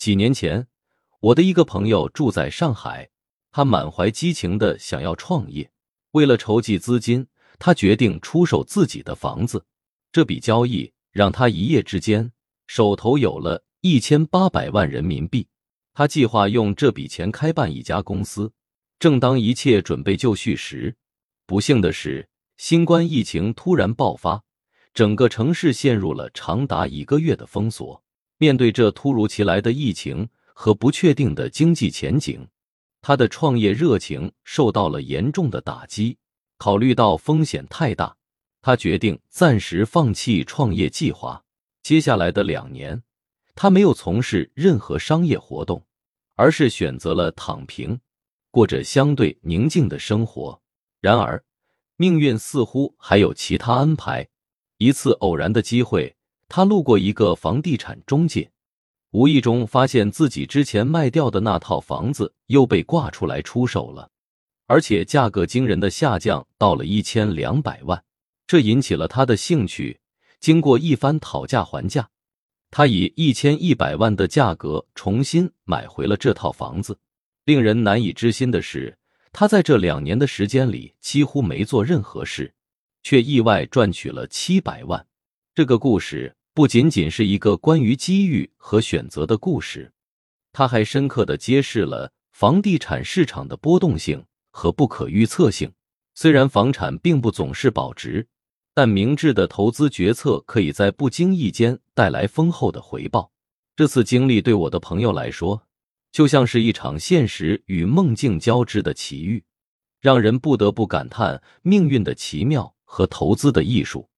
几年前，我的一个朋友住在上海，他满怀激情的想要创业。为了筹集资金，他决定出售自己的房子。这笔交易让他一夜之间手头有了一千八百万人民币。他计划用这笔钱开办一家公司。正当一切准备就绪时，不幸的是，新冠疫情突然爆发，整个城市陷入了长达一个月的封锁。面对这突如其来的疫情和不确定的经济前景，他的创业热情受到了严重的打击。考虑到风险太大，他决定暂时放弃创业计划。接下来的两年，他没有从事任何商业活动，而是选择了躺平，过着相对宁静的生活。然而，命运似乎还有其他安排。一次偶然的机会。他路过一个房地产中介，无意中发现自己之前卖掉的那套房子又被挂出来出手了，而且价格惊人的下降到了一千两百万，这引起了他的兴趣。经过一番讨价还价，他以一千一百万的价格重新买回了这套房子。令人难以置信的是，他在这两年的时间里几乎没做任何事，却意外赚取了七百万。这个故事。不仅仅是一个关于机遇和选择的故事，它还深刻的揭示了房地产市场的波动性和不可预测性。虽然房产并不总是保值，但明智的投资决策可以在不经意间带来丰厚的回报。这次经历对我的朋友来说，就像是一场现实与梦境交织的奇遇，让人不得不感叹命运的奇妙和投资的艺术。